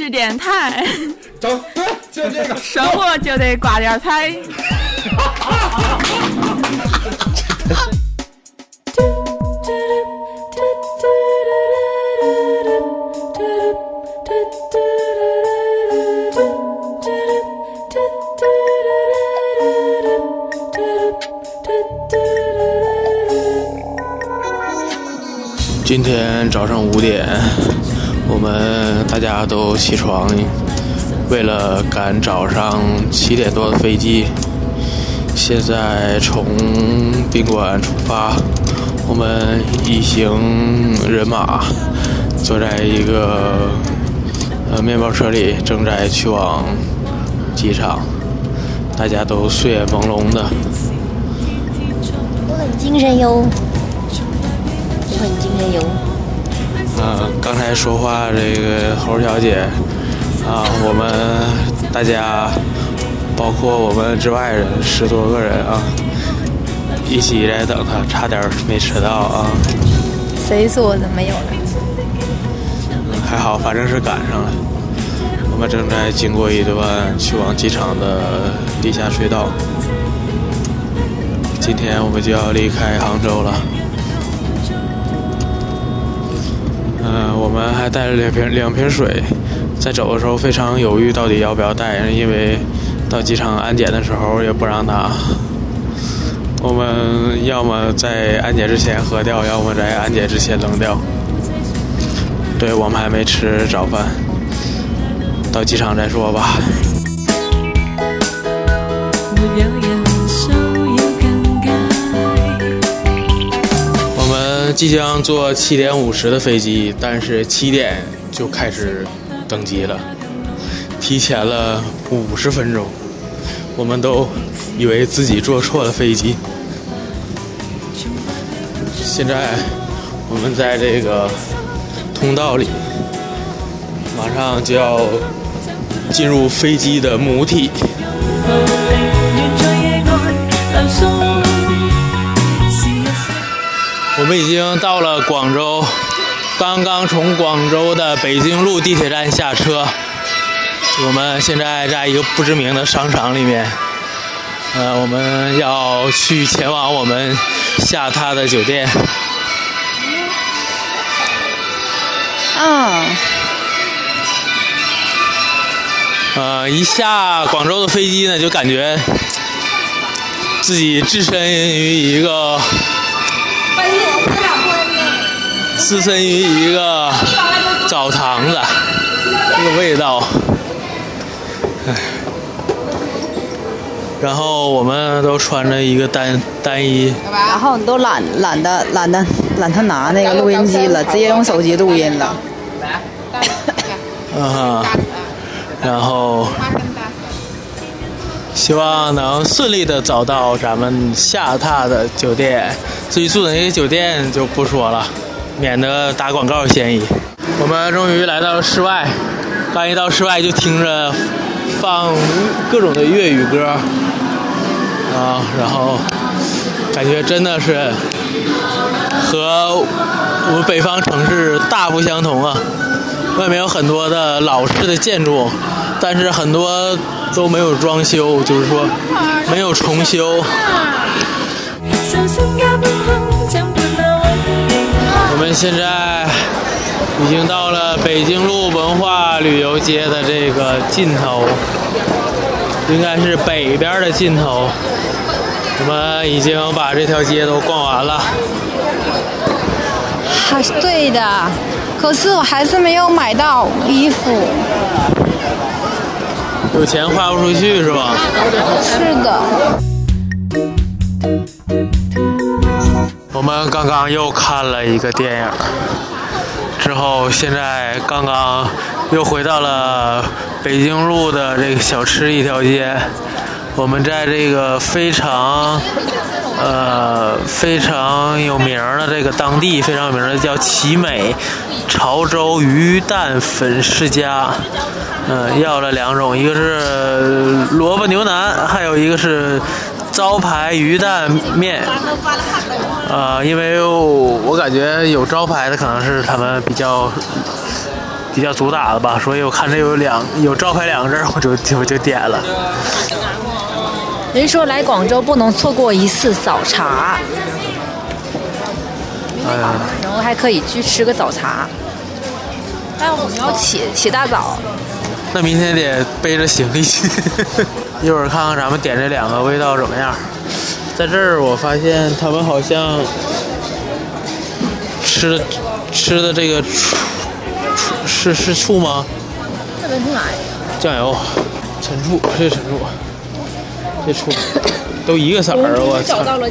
视电台，走，对，就这个。生活就得挂点彩。今天早上五点，我们大家都起床，为了赶早上七点多的飞机。现在从宾馆出发，我们一行人马坐在一个呃面包车里，正在去往机场。大家都睡眼朦胧的，我很精神哟，我很精神哟。嗯，刚才说话这个猴小姐啊，我们大家。包括我们之外人十多个人啊，一起在等他，差点没迟到啊。谁说的没有了？还好，反正是赶上了。我们正在经过一段去往机场的地下隧道。今天我们就要离开杭州了。嗯，我们还带了两瓶两瓶水，在走的时候非常犹豫，到底要不要带，因为。到机场安检的时候也不让拿，我们要么在安检之前喝掉，要么在安检之前扔掉。对我们还没吃早饭，到机场再说吧。即将坐七点五十的飞机，但是七点就开始登机了，提前了五十分钟。我们都以为自己坐错了飞机。现在我们在这个通道里，马上就要进入飞机的母体。我们已经到了广州，刚刚从广州的北京路地铁站下车。我们现在在一个不知名的商场里面，呃，我们要去前往我们下榻的酒店。啊。呃，一下广州的飞机呢，就感觉自己置身于一个，置身于一个澡堂子，这个味道。唉，然后我们都穿着一个单单衣，然后你都懒懒得懒得懒得拿那个录音机了，直接用手机录音了。啊，然后希望能顺利的找到咱们下榻的酒店。至于住哪个酒店就不说了，免得打广告嫌疑。我们终于来到了室外，刚一到室外就听着。放各种的粤语歌啊，然后感觉真的是和我们北方城市大不相同啊！外面有很多的老式的建筑，但是很多都没有装修，就是说没有重修。我们现在已经到了北京路文化旅游街的这个尽头。应该是北边的尽头，我们已经把这条街都逛完了。还是对的，可是我还是没有买到衣服。有钱花不出去是吧？是的。我们刚刚又看了一个电影，之后现在刚刚又回到了。北京路的这个小吃一条街，我们在这个非常呃非常有名的这个当地非常有名的叫奇美潮州鱼蛋粉世家，嗯，要了两种，一个是萝卜牛腩，还有一个是招牌鱼蛋面。呃，因为我感觉有招牌的可能是他们比较。比较主打的吧，所以我看这有两有招牌两个字，我就我就点了。人说来广州不能错过一次早茶，哎呀，然后还可以去吃个早茶。但我们要起起大早，那明天得背着行李去。一会儿看看咱们点这两个味道怎么样。在这儿我发现他们好像吃吃的这个醋是是醋吗？这能出来？酱油、陈醋，这是陈醋，这醋都一个色儿，我操！找到了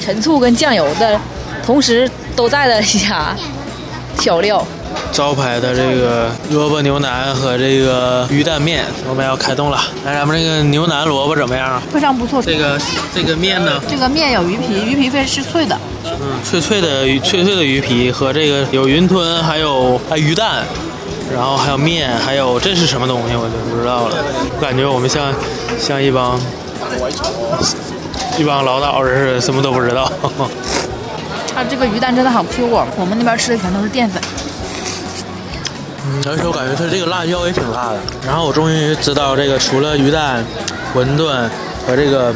陈醋跟酱油的，同时都在的一家小料。招牌的这个萝卜牛腩和这个鱼蛋面，我们要开动了。来，咱们这个牛腩萝卜怎么样？非常不错。这个这个面呢？这个面有鱼皮，鱼皮非是脆的。嗯，脆脆的鱼，脆脆的鱼皮和这个有云吞，还有啊鱼蛋，然后还有面，还有这是什么东西我就不知道了。我感觉我们像像一帮一帮老道似的，什么都不知道。它这个鱼蛋真的好 Q 啊！我们那边吃的全都是淀粉。嗯，而且我感觉它这个辣椒也挺辣的。然后我终于知道，这个除了鱼蛋、馄饨和这个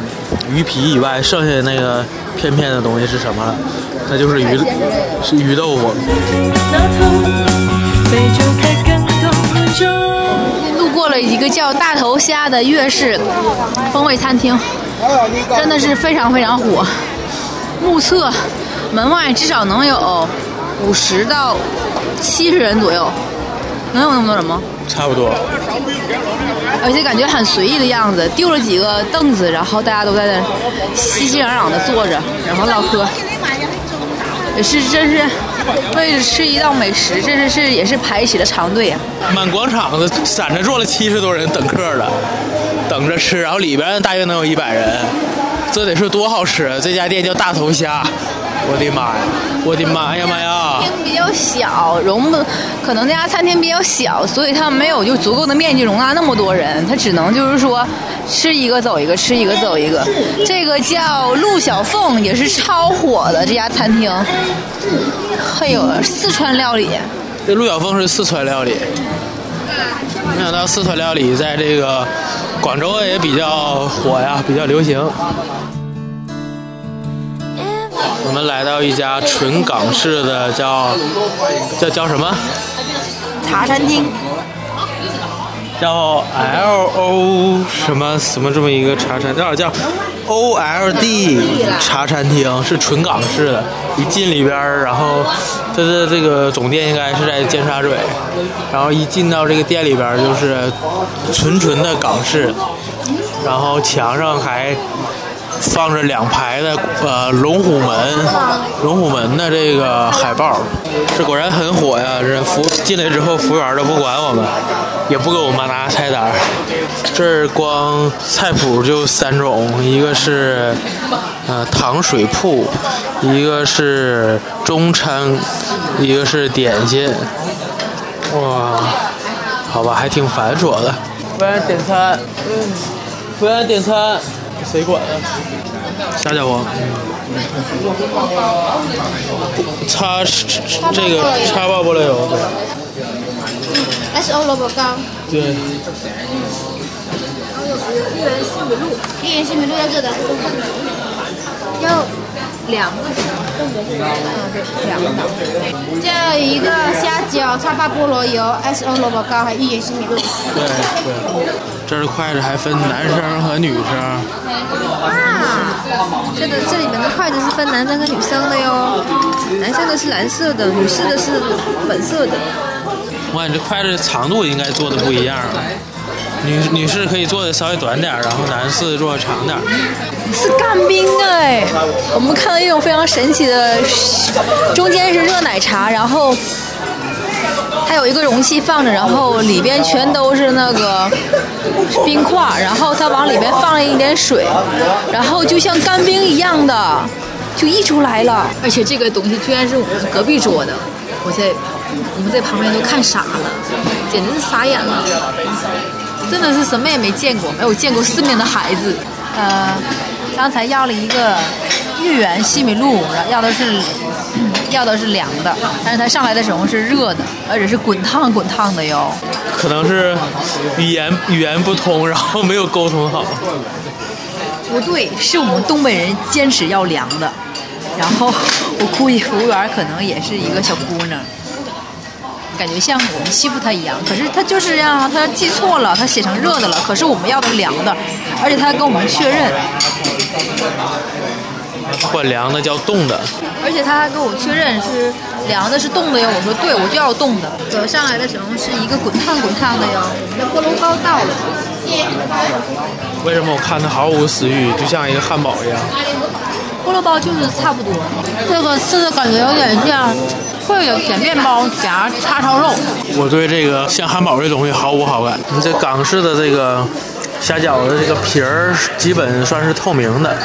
鱼皮以外，剩下的那个片片的东西是什么了？那就是鱼，是鱼豆腐。一个叫大头虾的粤式风味餐厅，真的是非常非常火。目测门外至少能有五十到七十人左右。能有那么多人吗？差不多。而且感觉很随意的样子，丢了几个凳子，然后大家都在那熙熙攘攘的坐着，然后唠嗑。也是，真是为了吃一道美食，这是是也是排起了长队啊！满广场的散着坐了七十多人等客的，等着吃，然后里边大约能有一百人，这得是多好吃！这家店叫大头虾。我的妈呀！我的妈呀妈呀！厅比较小，容不，可能那家餐厅比较小，所以它没有就足够的面积容纳那么多人，它只能就是说吃一个走一个，吃一个走一个。这个叫陆小凤，也是超火的这家餐厅，还有四川料理。这陆小凤是四川料理，没想到四川料理在这个广州也比较火呀，比较流行。我们来到一家纯港式的，叫叫叫什么？茶餐厅。叫 L O 什么什么这么一个茶餐，叫叫 O L D 茶餐厅，是纯港式的。一进里边然后它的这个总店应该是在尖沙咀，然后一进到这个店里边就是纯纯的港式，然后墙上还。放着两排的呃龙虎门，龙虎门的这个海报，这果然很火呀！这服进来之后，服务员都不管我们，也不给我们拿菜单。这儿光菜谱就三种，一个是呃糖水铺，一个是中餐，一个是点心。哇，好吧，还挺繁琐的。服务员点餐，嗯服务员点餐。谁管啊？啥家伙，叉这个叉爆菠萝油。S O 萝卜糕。对。一元西米露，一元西米露在这的。要两个是吗？嗯，对，两个。这一个虾饺、叉巴菠萝油、S O 萝卜糕，还一元西米露。对对。这儿的筷子还分男生和女生。哇，这个这里面的筷子是分男生和女生的哟，男生的是蓝色的，女士的是粉色的。我感觉筷子长度应该做的不一样，女女士可以做的稍微短点，然后男士做的长点。是干冰哎，我们看到一种非常神奇的，中间是热奶茶，然后。它有一个容器放着，然后里边全都是那个冰块，然后它往里边放了一点水，然后就像干冰一样的就溢出来了。而且这个东西居然是我们隔壁桌的，我在我们在旁边都看傻了，简直是傻眼了，真的是什么也没见过，没有见过世面的孩子。呃，刚才要了一个芋圆西米露，要的是 要的是凉的，但是它上来的时候是热的，而且是滚烫滚烫的哟。可能是语言语言不通，然后没有沟通好。不对，是我们东北人坚持要凉的。然后 我估计服务员可能也是一个小姑娘，感觉像我们欺负他一样。可是他就是这样，他记错了，他写成热的了。可是我们要的是凉的，而且他还跟我们确认。管凉的叫冻的，而且他还跟我确认是凉的，是冻的哟。我说对，我就要冻的。走上来的时候是一个滚烫滚烫的哟。那菠萝包到了。为什么我看他毫无食欲，就像一个汉堡一样？菠萝包就是差不多，这个吃的感觉有点像会有甜面包夹叉烧肉。我对这个像汉堡这东西毫无好感。你这港式的这个。虾饺的这个皮儿基本算是透明的，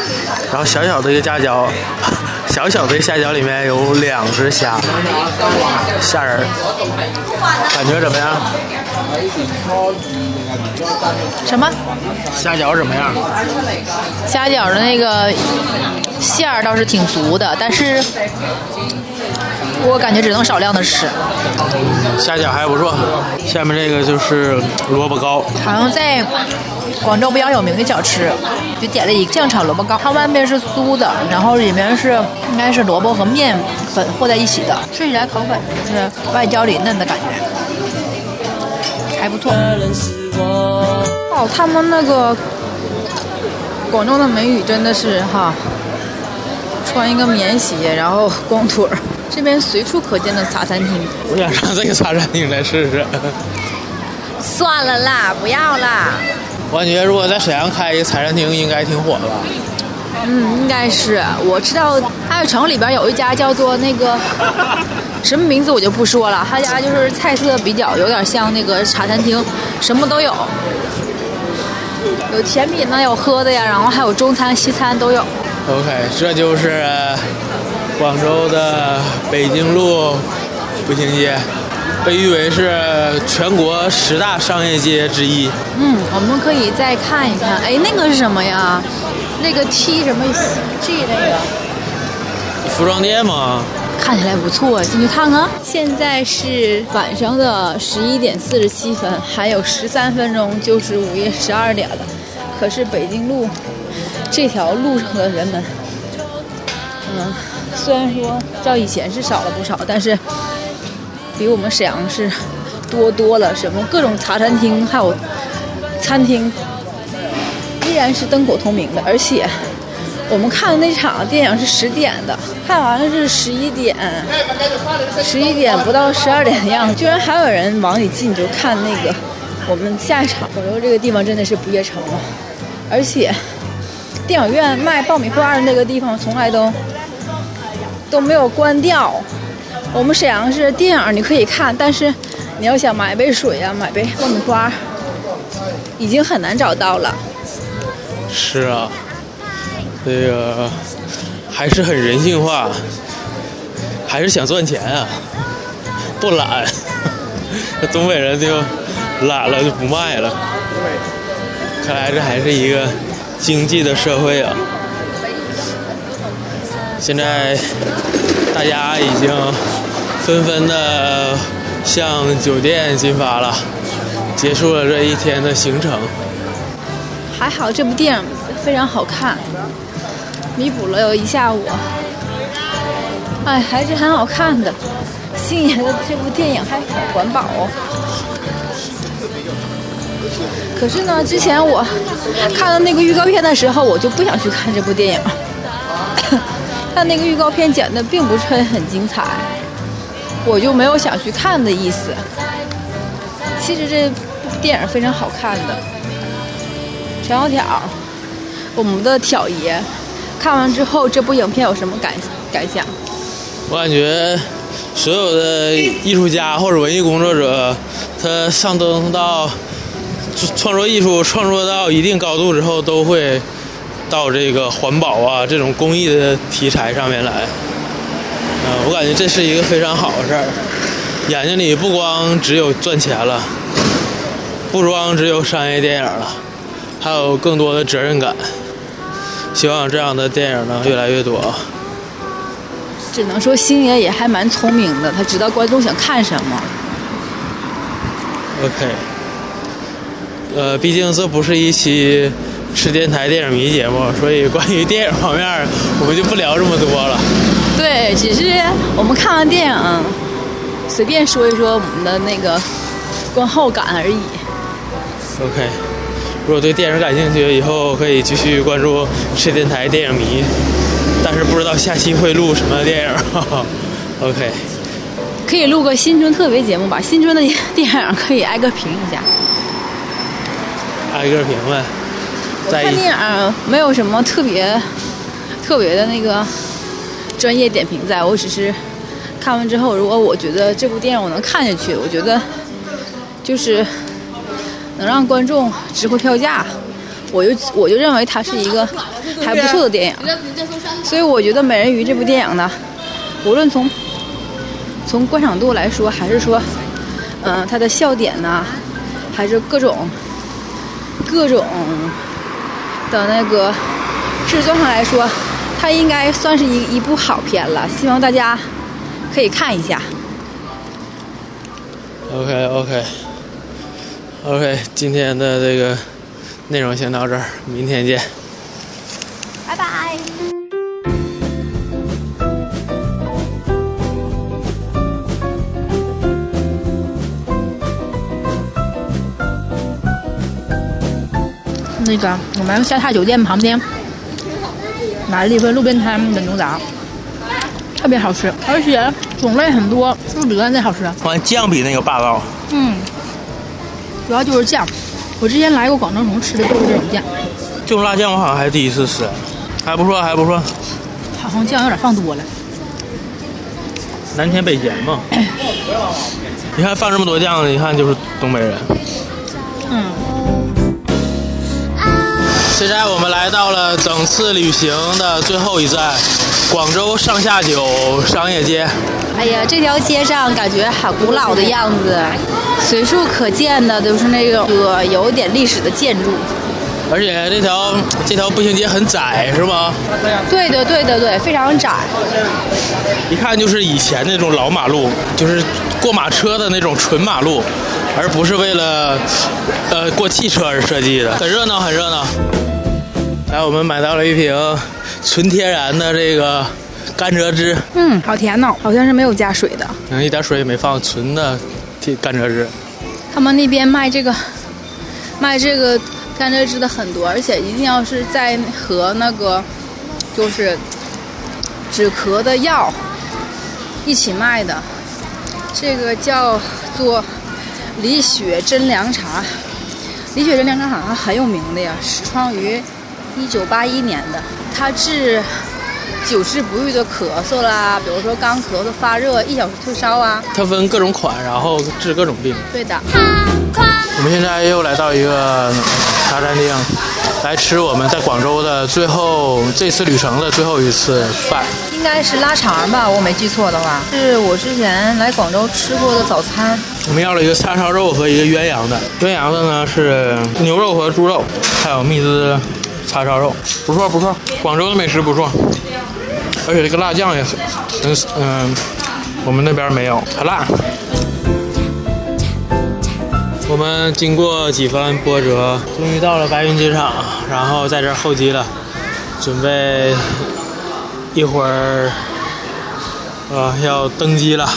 然后小小的一个虾饺，小小的虾饺里面有两只虾，虾仁儿，感觉怎么样？什么？虾饺怎么样？虾饺的那个馅儿倒是挺足的，但是我感觉只能少量的吃。虾饺还不错，下面这个就是萝卜糕，好像在。广州比较有名的小吃，就点了一个酱炒萝卜糕，它外面是酥的，然后里面是应该是萝卜和面粉和在一起的，吃起来口感就是外焦里嫩的感觉，还不错。哦，他们那个广州的美女真的是哈，穿一个棉鞋，然后光腿儿，这边随处可见的茶餐厅。我想上这个茶餐厅来试试。算了啦，不要啦。我感觉如果在沈阳开一个茶餐厅，应该挺火的吧？嗯，应该是。我知道爱城里边有一家叫做那个什么名字，我就不说了。他家就是菜色比较有点像那个茶餐厅，什么都有，有甜品呢，有喝的呀，然后还有中餐、西餐都有。OK，这就是广州的北京路步行街。被誉为是全国十大商业街之一。嗯，我们可以再看一看。哎，那个是什么呀？那个 T 什么 G 那个？服装店吗？看起来不错，进去看看。现在是晚上的十一点四十七分，还有十三分钟就是午夜十二点了。可是北京路这条路上的人们，嗯，虽然说照以前是少了不少，但是。比我们沈阳市多多了，什么各种茶餐厅，还有餐厅，依然是灯火通明的。而且我们看的那场电影是十点的，看完了是十一点，十一点不到十二点的样子，居然还有人往里进，就看那个我们下一场。广州这个地方真的是不夜城了，而且电影院卖爆米花的那个地方从来都都没有关掉。我们沈阳市电影你可以看，但是你要想买杯水呀、买杯爆米花，已经很难找到了。是啊，这个还是很人性化，还是想赚钱啊，不懒。东北人就懒了就不卖了。看来这还是一个经济的社会啊。现在大家已经。纷纷的向酒店进发了，结束了这一天的行程。还好这部电影非常好看，弥补了有一下午。哎，还是很好看的。星爷的这部电影还很环保。可是呢，之前我看了那个预告片的时候，我就不想去看这部电影。他那个预告片剪的并不是很精彩。我就没有想去看的意思。其实这部电影非常好看的。陈小挑，我们的挑爷，看完之后这部影片有什么感感想？我感觉所有的艺术家或者文艺工作者，他上升到创作艺术创作到一定高度之后，都会到这个环保啊这种公益的题材上面来。嗯，我感觉这是一个非常好的事儿。眼睛里不光只有赚钱了，不光只有商业电影了，还有更多的责任感。希望这样的电影能越来越多。只能说星爷也还蛮聪明的，他知道观众想看什么。OK，呃，毕竟这不是一期吃电台电影迷节目，所以关于电影方面我们就不聊这么多了。对，只是我们看完电影，随便说一说我们的那个观后感而已。OK，如果对电影感兴趣，以后可以继续关注吃电台电影迷，但是不知道下期会录什么电影。哈 哈 OK，可以录个新春特别节目吧，新春的电影可以挨个评一下。挨个评论。在看电影没有什么特别特别的那个专业点评在，我只是看完之后，如果我觉得这部电影我能看下去，我觉得就是能让观众值回票价，我就我就认为它是一个还不错的电影。所以我觉得《美人鱼》这部电影呢，无论从从观赏度来说，还是说，嗯、它的笑点呢、还是各种各种的那个制作上来说，它应该算是一一部好片了。希望大家可以看一下。OK OK OK，今天的这个内容先到这儿，明天见。那个我们下榻酒店旁边买了一份路边摊的牛杂，特别好吃，而且种类很多，是不是比原来好吃。完酱比那个霸道。嗯，主要就是酱。我之前来过广州城吃的就是这种酱，这种辣酱我好像还第一次吃，还不错，还不错。好像酱有点放多了。南甜北咸嘛。你看放这么多酱，一看就是东北人。现在我们来到了整次旅行的最后一站，广州上下九商业街。哎呀，这条街上感觉好古老的样子，随处可见的都是那种呃有点历史的建筑。而且这条这条步行街很窄，是吗？对的，对的，对，非常窄。一看就是以前那种老马路，就是过马车的那种纯马路，而不是为了呃过汽车而设计的，很热闹，很热闹。来，我们买到了一瓶纯天然的这个甘蔗汁，嗯，好甜呐、好像是没有加水的。嗯，一点水也没放，纯的甘蔗汁。他们那边卖这个卖这个甘蔗汁的很多，而且一定要是在和那个就是止咳的药一起卖的。这个叫做李雪珍凉茶，李雪珍凉茶好像很有名的呀，始创于一九八一年的，它治久治不愈的咳嗽啦，比如说干咳嗽、发热、一小时退烧啊。它分各种款，然后治各种病。对的。我们现在又来到一个茶餐厅，来吃我们在广州的最后这次旅程的最后一次饭。应该是拉肠吧，我没记错的话，是我之前来广州吃过的早餐。我们要了一个叉烧肉和一个鸳鸯的，鸳鸯的呢是牛肉和猪肉，还有蜜汁叉烧肉，不错不错，广州的美食不错，而且这个辣酱也很，嗯嗯，我们那边没有，很辣。我们经过几番波折，终于到了白云机场，然后在这儿候机了，准备一会儿，呃，要登机了。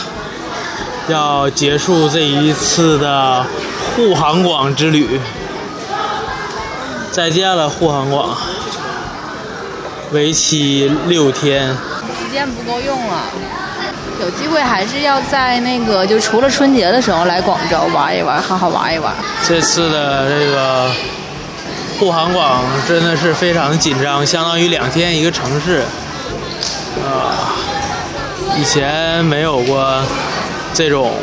要结束这一次的沪杭广之旅。再见了，沪杭广，为期六天。时间不够用了，有机会还是要在那个就除了春节的时候来广州玩一玩，好好玩一玩。这次的这个沪杭广真的是非常紧张，相当于两天一个城市。啊、以前没有过这种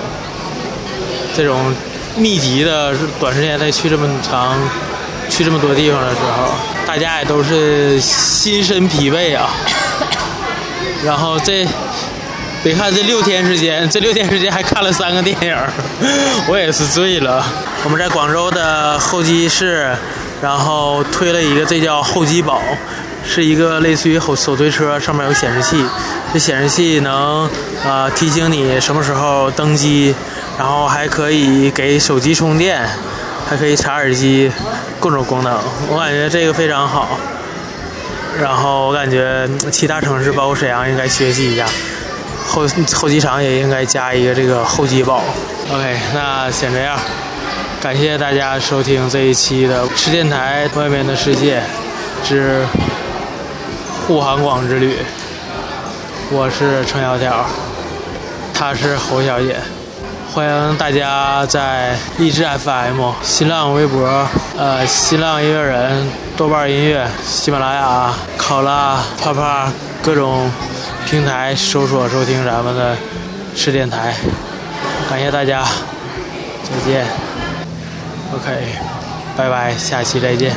这种密集的短时间内去这么长、去这么多地方的时候，大家也都是心身疲惫啊。然后这别看这六天时间，这六天时间还看了三个电影，我也是醉了。我们在广州的候机室，然后推了一个，这叫候机宝，是一个类似于手手推车，上面有显示器，这显示器能呃提醒你什么时候登机，然后还可以给手机充电，还可以插耳机，各种功能，我感觉这个非常好。然后我感觉其他城市，包括沈阳，应该学习一下，后后机场也应该加一个这个候机宝。OK，那先这样，感谢大家收听这一期的吃电台外面的世界之沪杭广之旅。我是程小条，她是侯小姐。欢迎大家在荔枝 FM、新浪微博、呃新浪音乐人、豆瓣音乐、喜马拉雅、考拉、啪啪各种平台搜索收听咱们的吃电台。感谢大家，再见。OK，拜拜，下期再见。